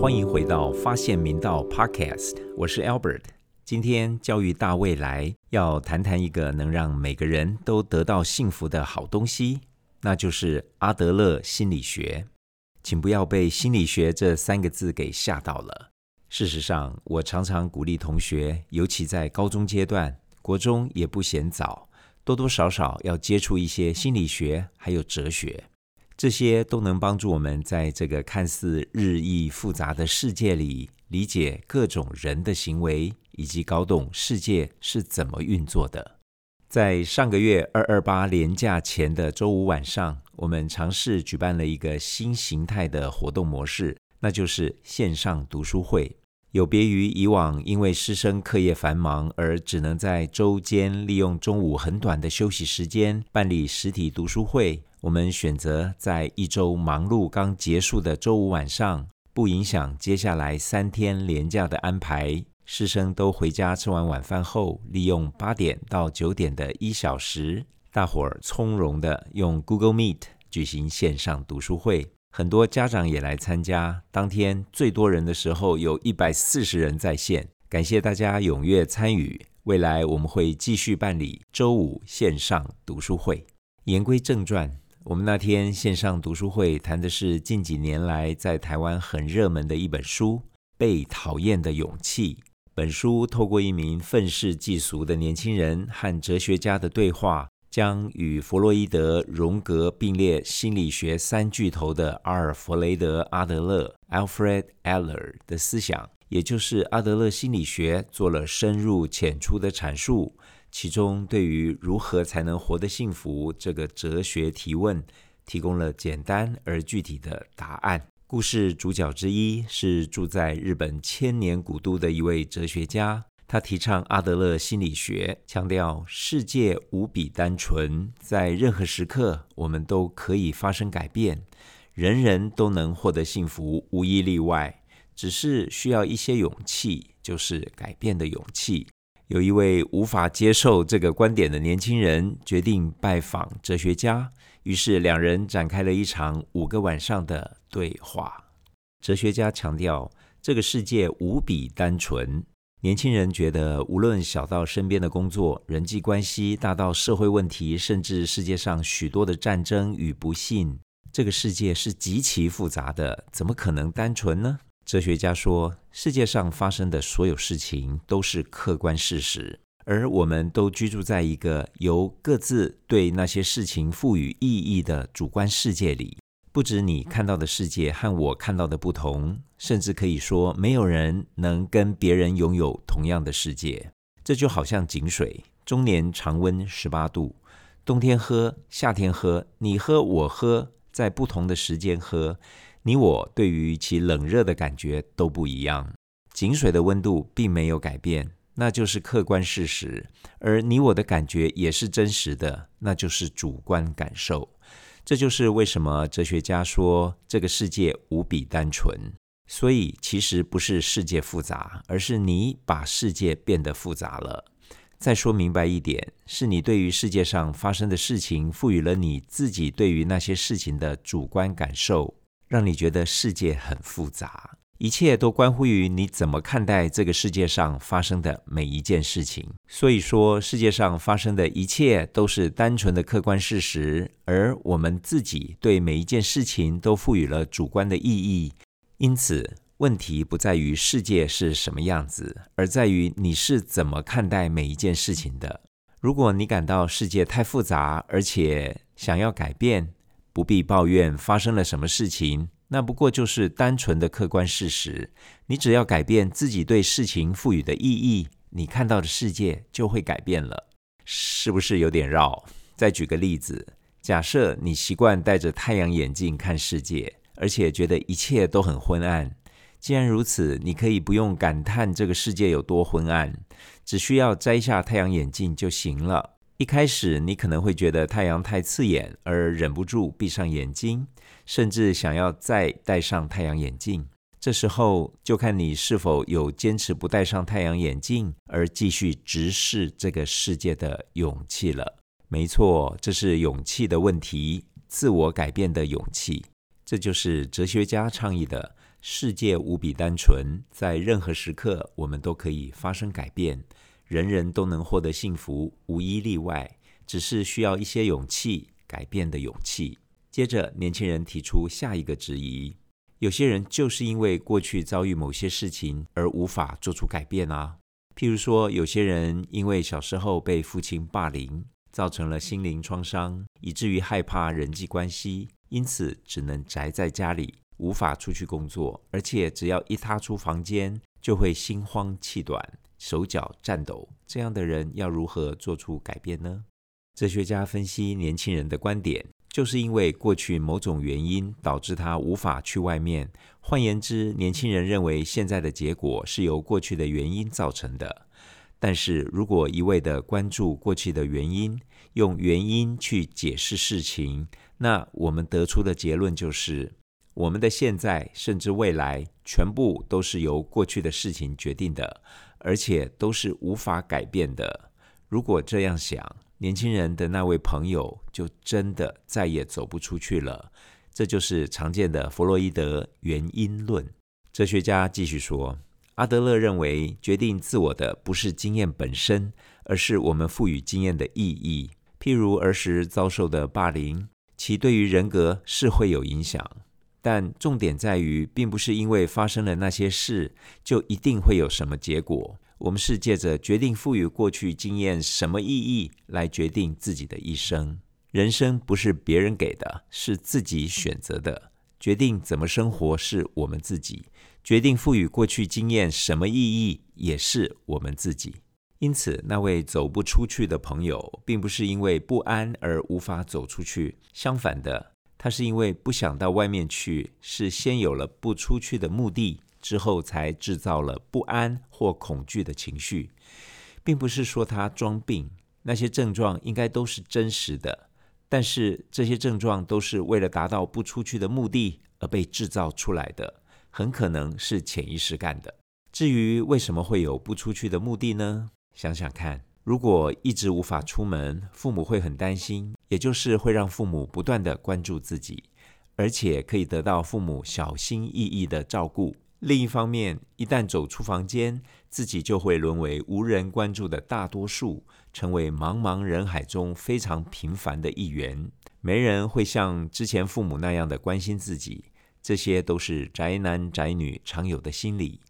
欢迎回到发现明道 Podcast，我是 Albert。今天教育大未来要谈谈一个能让每个人都得到幸福的好东西，那就是阿德勒心理学。请不要被心理学这三个字给吓到了。事实上，我常常鼓励同学，尤其在高中阶段，国中也不嫌早，多多少少要接触一些心理学，还有哲学。这些都能帮助我们在这个看似日益复杂的世界里，理解各种人的行为，以及搞懂世界是怎么运作的。在上个月二二八连假前的周五晚上，我们尝试举办了一个新形态的活动模式，那就是线上读书会。有别于以往因为师生课业繁忙而只能在周间利用中午很短的休息时间办理实体读书会。我们选择在一周忙碌刚结束的周五晚上，不影响接下来三天连假的安排。师生都回家吃完晚饭后，利用八点到九点的一小时，大伙儿从容的用 Google Meet 举行线上读书会。很多家长也来参加。当天最多人的时候，有一百四十人在线。感谢大家踊跃参与。未来我们会继续办理周五线上读书会。言归正传。我们那天线上读书会谈的是近几年来在台湾很热门的一本书《被讨厌的勇气》。本书透过一名愤世嫉俗的年轻人和哲学家的对话，将与弗洛伊德、荣格并列心理学三巨头的阿尔弗雷德·阿德勒 （Alfred Adler） 的思想，也就是阿德勒心理学，做了深入浅出的阐述。其中，对于如何才能活得幸福这个哲学提问，提供了简单而具体的答案。故事主角之一是住在日本千年古都的一位哲学家，他提倡阿德勒心理学，强调世界无比单纯，在任何时刻我们都可以发生改变，人人都能获得幸福，无一例外，只是需要一些勇气，就是改变的勇气。有一位无法接受这个观点的年轻人决定拜访哲学家，于是两人展开了一场五个晚上的对话。哲学家强调这个世界无比单纯，年轻人觉得无论小到身边的工作、人际关系，大到社会问题，甚至世界上许多的战争与不幸，这个世界是极其复杂的，怎么可能单纯呢？哲学家说，世界上发生的所有事情都是客观事实，而我们都居住在一个由各自对那些事情赋予意义的主观世界里。不止你看到的世界和我看到的不同，甚至可以说，没有人能跟别人拥有同样的世界。这就好像井水，终年常温十八度，冬天喝，夏天喝，你喝我喝，在不同的时间喝。你我对于其冷热的感觉都不一样，井水的温度并没有改变，那就是客观事实；而你我的感觉也是真实的，那就是主观感受。这就是为什么哲学家说这个世界无比单纯。所以，其实不是世界复杂，而是你把世界变得复杂了。再说明白一点，是你对于世界上发生的事情赋予了你自己对于那些事情的主观感受。让你觉得世界很复杂，一切都关乎于你怎么看待这个世界上发生的每一件事情。所以说，世界上发生的一切都是单纯的客观事实，而我们自己对每一件事情都赋予了主观的意义。因此，问题不在于世界是什么样子，而在于你是怎么看待每一件事情的。如果你感到世界太复杂，而且想要改变，不必抱怨发生了什么事情，那不过就是单纯的客观事实。你只要改变自己对事情赋予的意义，你看到的世界就会改变了，是不是有点绕？再举个例子，假设你习惯戴着太阳眼镜看世界，而且觉得一切都很昏暗。既然如此，你可以不用感叹这个世界有多昏暗，只需要摘下太阳眼镜就行了。一开始，你可能会觉得太阳太刺眼，而忍不住闭上眼睛，甚至想要再戴上太阳眼镜。这时候就看你是否有坚持不戴上太阳眼镜而继续直视这个世界的勇气了。没错，这是勇气的问题，自我改变的勇气。这就是哲学家倡议的世界无比单纯，在任何时刻我们都可以发生改变，人人都能获得幸福，无一例外。只是需要一些勇气，改变的勇气。接着，年轻人提出下一个质疑。有些人就是因为过去遭遇某些事情而无法做出改变啊。譬如说，有些人因为小时候被父亲霸凌，造成了心灵创伤，以至于害怕人际关系，因此只能宅在家里，无法出去工作，而且只要一踏出房间，就会心慌气短、手脚颤抖。这样的人要如何做出改变呢？哲学家分析年轻人的观点。就是因为过去某种原因导致他无法去外面。换言之，年轻人认为现在的结果是由过去的原因造成的。但是如果一味的关注过去的原因，用原因去解释事情，那我们得出的结论就是，我们的现在甚至未来全部都是由过去的事情决定的，而且都是无法改变的。如果这样想，年轻人的那位朋友就真的再也走不出去了。这就是常见的弗洛伊德原因论。哲学家继续说，阿德勒认为，决定自我的不是经验本身，而是我们赋予经验的意义。譬如儿时遭受的霸凌，其对于人格是会有影响，但重点在于，并不是因为发生了那些事，就一定会有什么结果。我们是借着决定赋予过去经验什么意义来决定自己的一生。人生不是别人给的，是自己选择的。决定怎么生活是我们自己，决定赋予过去经验什么意义也是我们自己。因此，那位走不出去的朋友，并不是因为不安而无法走出去，相反的，他是因为不想到外面去，是先有了不出去的目的。之后才制造了不安或恐惧的情绪，并不是说他装病，那些症状应该都是真实的，但是这些症状都是为了达到不出去的目的而被制造出来的，很可能是潜意识干的。至于为什么会有不出去的目的呢？想想看，如果一直无法出门，父母会很担心，也就是会让父母不断的关注自己，而且可以得到父母小心翼翼的照顾。另一方面，一旦走出房间，自己就会沦为无人关注的大多数，成为茫茫人海中非常平凡的一员。没人会像之前父母那样的关心自己，这些都是宅男宅女常有的心理。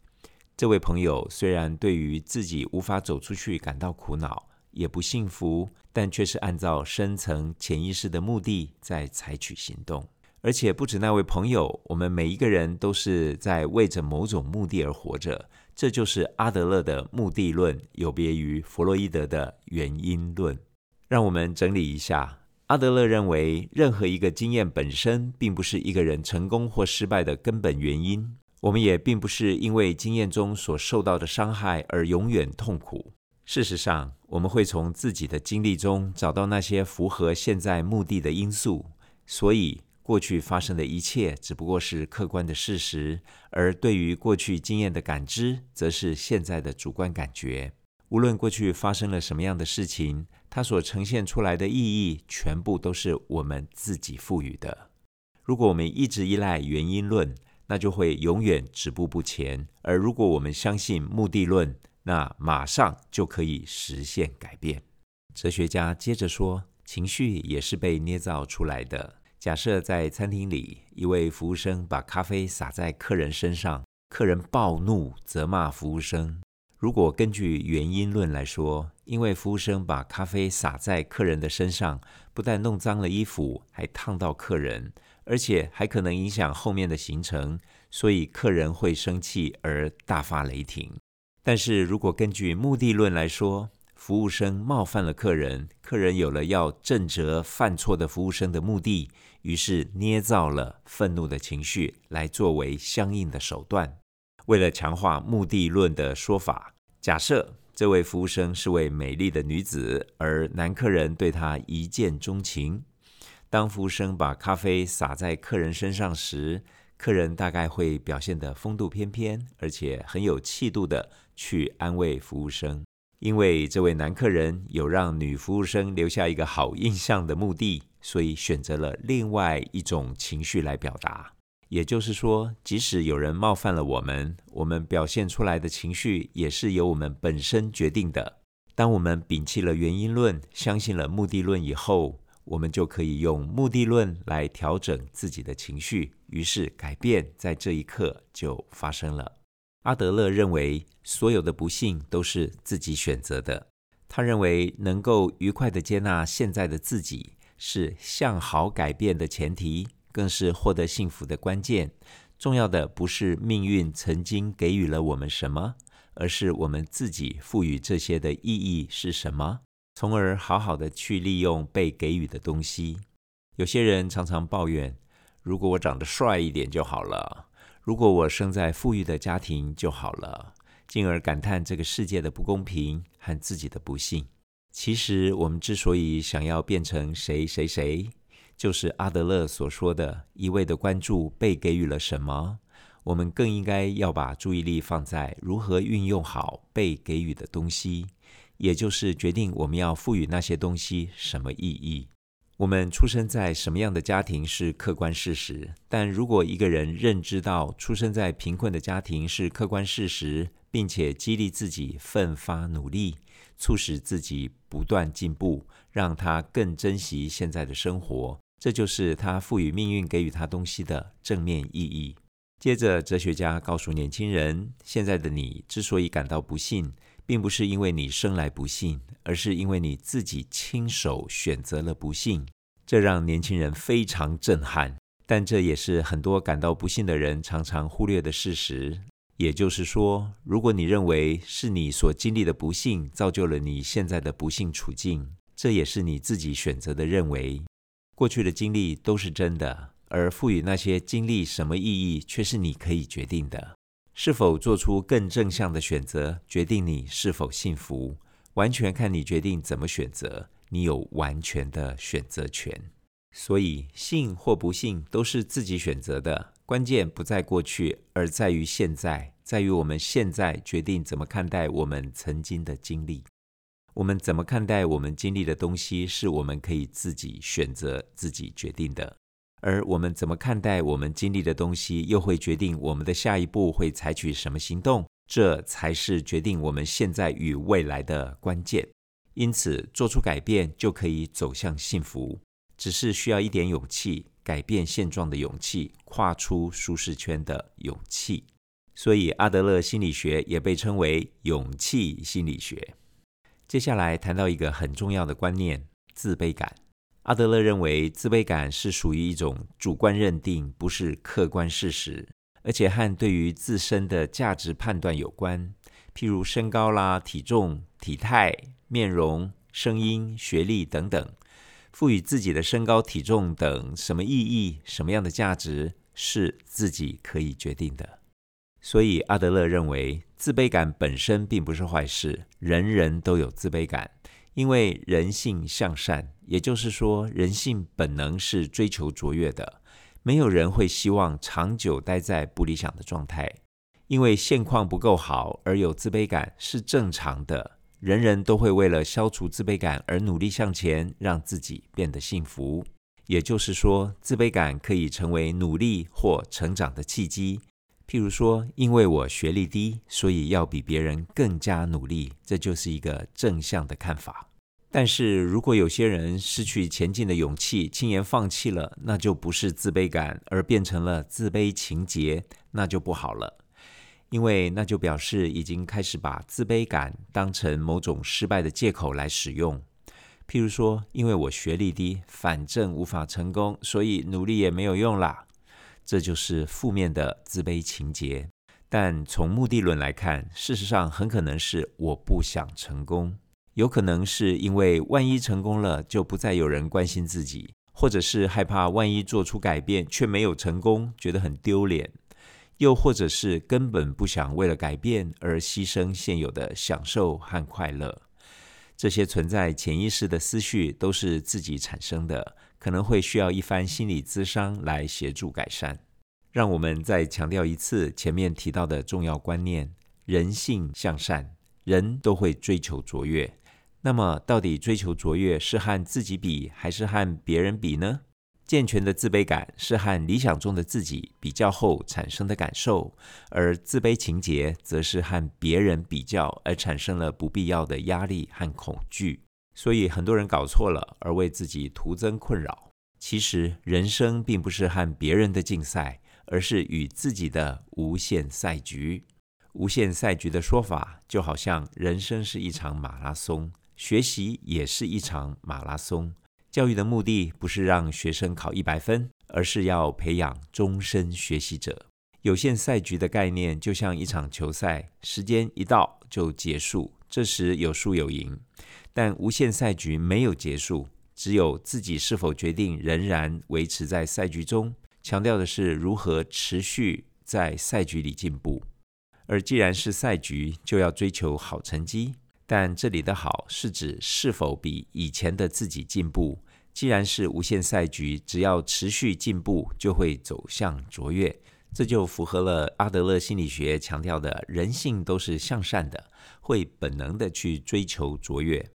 这位朋友虽然对于自己无法走出去感到苦恼，也不幸福，但却是按照深层潜意识的目的在采取行动。而且不止那位朋友，我们每一个人都是在为着某种目的而活着。这就是阿德勒的目的论，有别于弗洛伊德的原因论。让我们整理一下：阿德勒认为，任何一个经验本身并不是一个人成功或失败的根本原因。我们也并不是因为经验中所受到的伤害而永远痛苦。事实上，我们会从自己的经历中找到那些符合现在目的的因素。所以。过去发生的一切只不过是客观的事实，而对于过去经验的感知，则是现在的主观感觉。无论过去发生了什么样的事情，它所呈现出来的意义，全部都是我们自己赋予的。如果我们一直依赖原因论，那就会永远止步不前；而如果我们相信目的论，那马上就可以实现改变。哲学家接着说，情绪也是被捏造出来的。假设在餐厅里，一位服务生把咖啡洒在客人身上，客人暴怒责骂服务生。如果根据原因论来说，因为服务生把咖啡洒在客人的身上，不但弄脏了衣服，还烫到客人，而且还可能影响后面的行程，所以客人会生气而大发雷霆。但是如果根据目的论来说，服务生冒犯了客人，客人有了要正责犯错的服务生的目的，于是捏造了愤怒的情绪来作为相应的手段。为了强化目的论的说法，假设这位服务生是位美丽的女子，而男客人对她一见钟情。当服务生把咖啡洒在客人身上时，客人大概会表现得风度翩翩，而且很有气度的去安慰服务生。因为这位男客人有让女服务生留下一个好印象的目的，所以选择了另外一种情绪来表达。也就是说，即使有人冒犯了我们，我们表现出来的情绪也是由我们本身决定的。当我们摒弃了原因论，相信了目的论以后，我们就可以用目的论来调整自己的情绪，于是改变在这一刻就发生了。阿德勒认为，所有的不幸都是自己选择的。他认为，能够愉快的接纳现在的自己，是向好改变的前提。更是获得幸福的关键。重要的不是命运曾经给予了我们什么，而是我们自己赋予这些的意义是什么，从而好好的去利用被给予的东西。有些人常常抱怨：如果我长得帅一点就好了，如果我生在富裕的家庭就好了，进而感叹这个世界的不公平和自己的不幸。其实，我们之所以想要变成谁谁谁，就是阿德勒所说的，一味的关注被给予了什么，我们更应该要把注意力放在如何运用好被给予的东西，也就是决定我们要赋予那些东西什么意义。我们出生在什么样的家庭是客观事实，但如果一个人认知到出生在贫困的家庭是客观事实，并且激励自己奋发努力，促使自己不断进步，让他更珍惜现在的生活。这就是他赋予命运给予他东西的正面意义。接着，哲学家告诉年轻人：现在的你之所以感到不幸，并不是因为你生来不幸，而是因为你自己亲手选择了不幸。这让年轻人非常震撼，但这也是很多感到不幸的人常常忽略的事实。也就是说，如果你认为是你所经历的不幸造就了你现在的不幸处境，这也是你自己选择的认为。过去的经历都是真的，而赋予那些经历什么意义，却是你可以决定的。是否做出更正向的选择，决定你是否幸福，完全看你决定怎么选择。你有完全的选择权，所以幸或不幸都是自己选择的。关键不在过去，而在于现在，在于我们现在决定怎么看待我们曾经的经历。我们怎么看待我们经历的东西，是我们可以自己选择、自己决定的；而我们怎么看待我们经历的东西，又会决定我们的下一步会采取什么行动。这才是决定我们现在与未来的关键。因此，做出改变就可以走向幸福，只是需要一点勇气，改变现状的勇气，跨出舒适圈的勇气。所以，阿德勒心理学也被称为勇气心理学。接下来谈到一个很重要的观念——自卑感。阿德勒认为，自卑感是属于一种主观认定，不是客观事实，而且和对于自身的价值判断有关，譬如身高啦、体重、体态、面容、声音、学历等等，赋予自己的身高、体重等什么意义、什么样的价值，是自己可以决定的。所以，阿德勒认为，自卑感本身并不是坏事。人人都有自卑感，因为人性向善，也就是说，人性本能是追求卓越的。没有人会希望长久待在不理想的状态，因为现况不够好而有自卑感是正常的。人人都会为了消除自卑感而努力向前，让自己变得幸福。也就是说，自卑感可以成为努力或成长的契机。譬如说，因为我学历低，所以要比别人更加努力，这就是一个正向的看法。但是如果有些人失去前进的勇气，轻言放弃了，那就不是自卑感，而变成了自卑情结，那就不好了。因为那就表示已经开始把自卑感当成某种失败的借口来使用。譬如说，因为我学历低，反正无法成功，所以努力也没有用啦。这就是负面的自卑情节，但从目的论来看，事实上很可能是我不想成功，有可能是因为万一成功了就不再有人关心自己，或者是害怕万一做出改变却没有成功，觉得很丢脸，又或者是根本不想为了改变而牺牲现有的享受和快乐。这些存在潜意识的思绪都是自己产生的，可能会需要一番心理咨商来协助改善。让我们再强调一次前面提到的重要观念：人性向善，人都会追求卓越。那么，到底追求卓越是和自己比，还是和别人比呢？健全的自卑感是和理想中的自己比较后产生的感受，而自卑情节则是和别人比较而产生了不必要的压力和恐惧。所以，很多人搞错了，而为自己徒增困扰。其实，人生并不是和别人的竞赛。而是与自己的无限赛局。无限赛局的说法，就好像人生是一场马拉松，学习也是一场马拉松。教育的目的不是让学生考一百分，而是要培养终身学习者。有限赛局的概念就像一场球赛，时间一到就结束，这时有输有赢。但无限赛局没有结束，只有自己是否决定仍然维持在赛局中。强调的是如何持续在赛局里进步，而既然是赛局，就要追求好成绩。但这里的好是指是否比以前的自己进步。既然是无限赛局，只要持续进步，就会走向卓越。这就符合了阿德勒心理学强调的人性都是向善的，会本能的去追求卓越。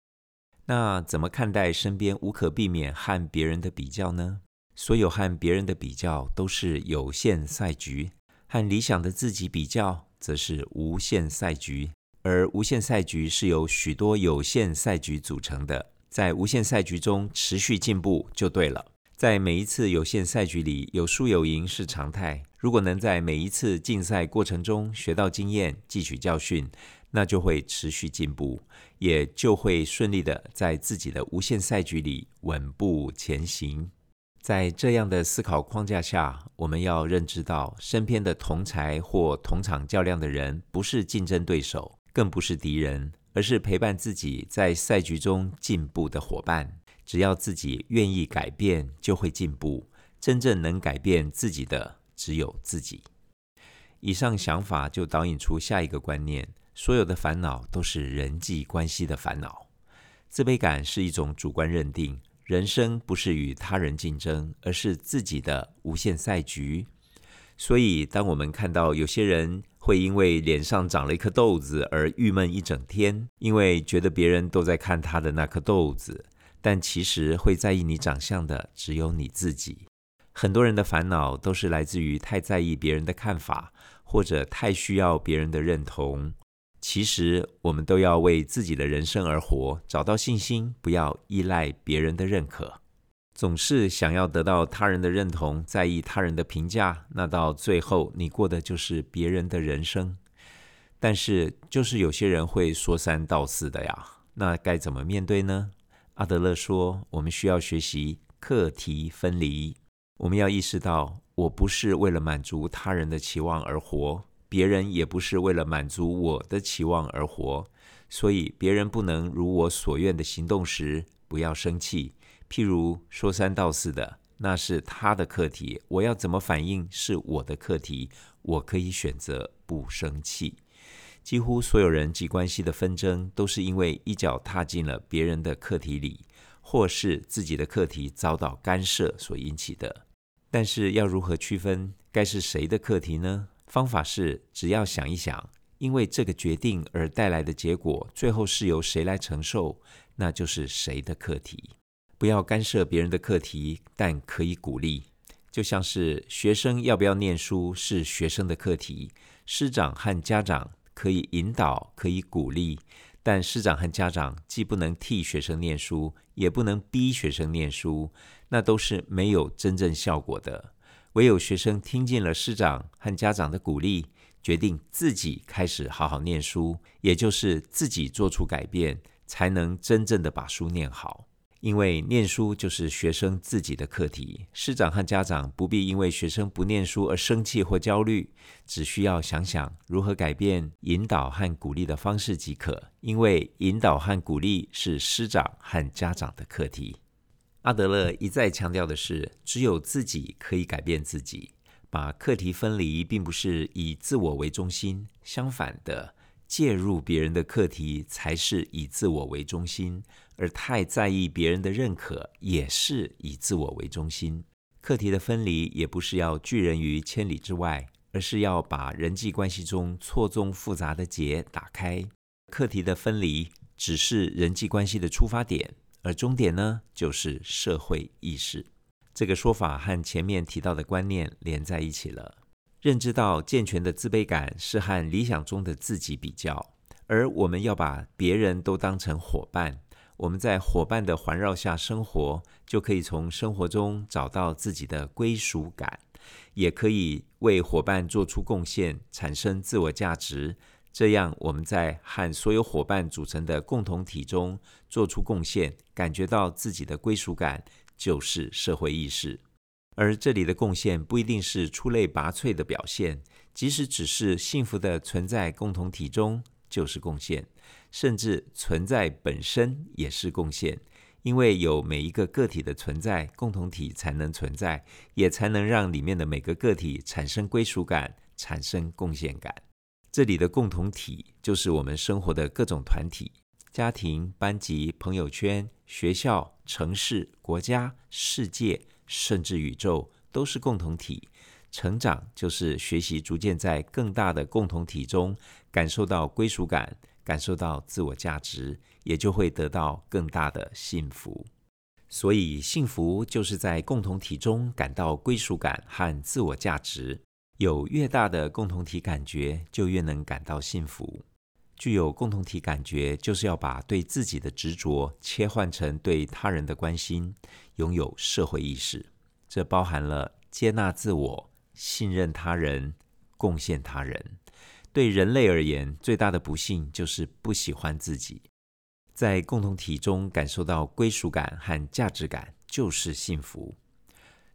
那怎么看待身边无可避免和别人的比较呢？所有和别人的比较都是有限赛局，和理想的自己比较则是无限赛局。而无限赛局是由许多有限赛局组成的，在无限赛局中持续进步就对了。在每一次有限赛局里，有输有赢是常态。如果能在每一次竞赛过程中学到经验、汲取教训，那就会持续进步，也就会顺利的在自己的无限赛局里稳步前行。在这样的思考框架下，我们要认知到，身边的同才或同场较量的人，不是竞争对手，更不是敌人，而是陪伴自己在赛局中进步的伙伴。只要自己愿意改变，就会进步。真正能改变自己的，只有自己。以上想法就导引出下一个观念：所有的烦恼都是人际关系的烦恼。自卑感是一种主观认定。人生不是与他人竞争，而是自己的无限赛局。所以，当我们看到有些人会因为脸上长了一颗痘子而郁闷一整天，因为觉得别人都在看他的那颗痘子，但其实会在意你长相的只有你自己。很多人的烦恼都是来自于太在意别人的看法，或者太需要别人的认同。其实，我们都要为自己的人生而活，找到信心，不要依赖别人的认可。总是想要得到他人的认同，在意他人的评价，那到最后，你过的就是别人的人生。但是，就是有些人会说三道四的呀，那该怎么面对呢？阿德勒说，我们需要学习课题分离。我们要意识到，我不是为了满足他人的期望而活。别人也不是为了满足我的期望而活，所以别人不能如我所愿的行动时，不要生气。譬如说三道四的，那是他的课题，我要怎么反应是我的课题，我可以选择不生气。几乎所有人际关系的纷争，都是因为一脚踏进了别人的课题里，或是自己的课题遭到干涉所引起的。但是要如何区分该是谁的课题呢？方法是，只要想一想，因为这个决定而带来的结果，最后是由谁来承受，那就是谁的课题。不要干涉别人的课题，但可以鼓励。就像是学生要不要念书是学生的课题，师长和家长可以引导，可以鼓励，但师长和家长既不能替学生念书，也不能逼学生念书，那都是没有真正效果的。唯有学生听进了师长和家长的鼓励，决定自己开始好好念书，也就是自己做出改变，才能真正的把书念好。因为念书就是学生自己的课题，师长和家长不必因为学生不念书而生气或焦虑，只需要想想如何改变引导和鼓励的方式即可。因为引导和鼓励是师长和家长的课题。阿德勒一再强调的是，只有自己可以改变自己。把课题分离，并不是以自我为中心，相反的，介入别人的课题才是以自我为中心。而太在意别人的认可，也是以自我为中心。课题的分离也不是要拒人于千里之外，而是要把人际关系中错综复杂的结打开。课题的分离只是人际关系的出发点，而终点呢，就是社会意识。这个说法和前面提到的观念连在一起了。认知到健全的自卑感是和理想中的自己比较，而我们要把别人都当成伙伴。我们在伙伴的环绕下生活，就可以从生活中找到自己的归属感，也可以为伙伴做出贡献，产生自我价值。这样，我们在和所有伙伴组成的共同体中做出贡献，感觉到自己的归属感，就是社会意识。而这里的贡献不一定是出类拔萃的表现，即使只是幸福的存在共同体中就是贡献，甚至存在本身也是贡献。因为有每一个个体的存在，共同体才能存在，也才能让里面的每个个体产生归属感、产生贡献感。这里的共同体就是我们生活的各种团体：家庭、班级、朋友圈、学校、城市、国家、世界。甚至宇宙都是共同体，成长就是学习逐渐在更大的共同体中感受到归属感，感受到自我价值，也就会得到更大的幸福。所以，幸福就是在共同体中感到归属感和自我价值。有越大的共同体感觉，就越能感到幸福。具有共同体感觉，就是要把对自己的执着切换成对他人的关心，拥有社会意识。这包含了接纳自我、信任他人、贡献他人。对人类而言，最大的不幸就是不喜欢自己。在共同体中感受到归属感和价值感，就是幸福。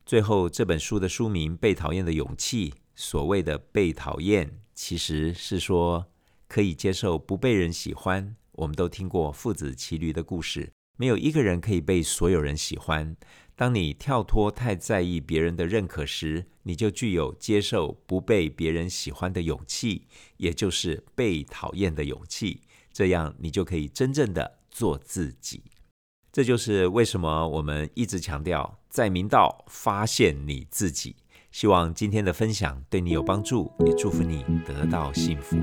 最后，这本书的书名《被讨厌的勇气》，所谓的被讨厌，其实是说。可以接受不被人喜欢。我们都听过父子骑驴的故事，没有一个人可以被所有人喜欢。当你跳脱太在意别人的认可时，你就具有接受不被别人喜欢的勇气，也就是被讨厌的勇气。这样，你就可以真正的做自己。这就是为什么我们一直强调在明道发现你自己。希望今天的分享对你有帮助，也祝福你得到幸福。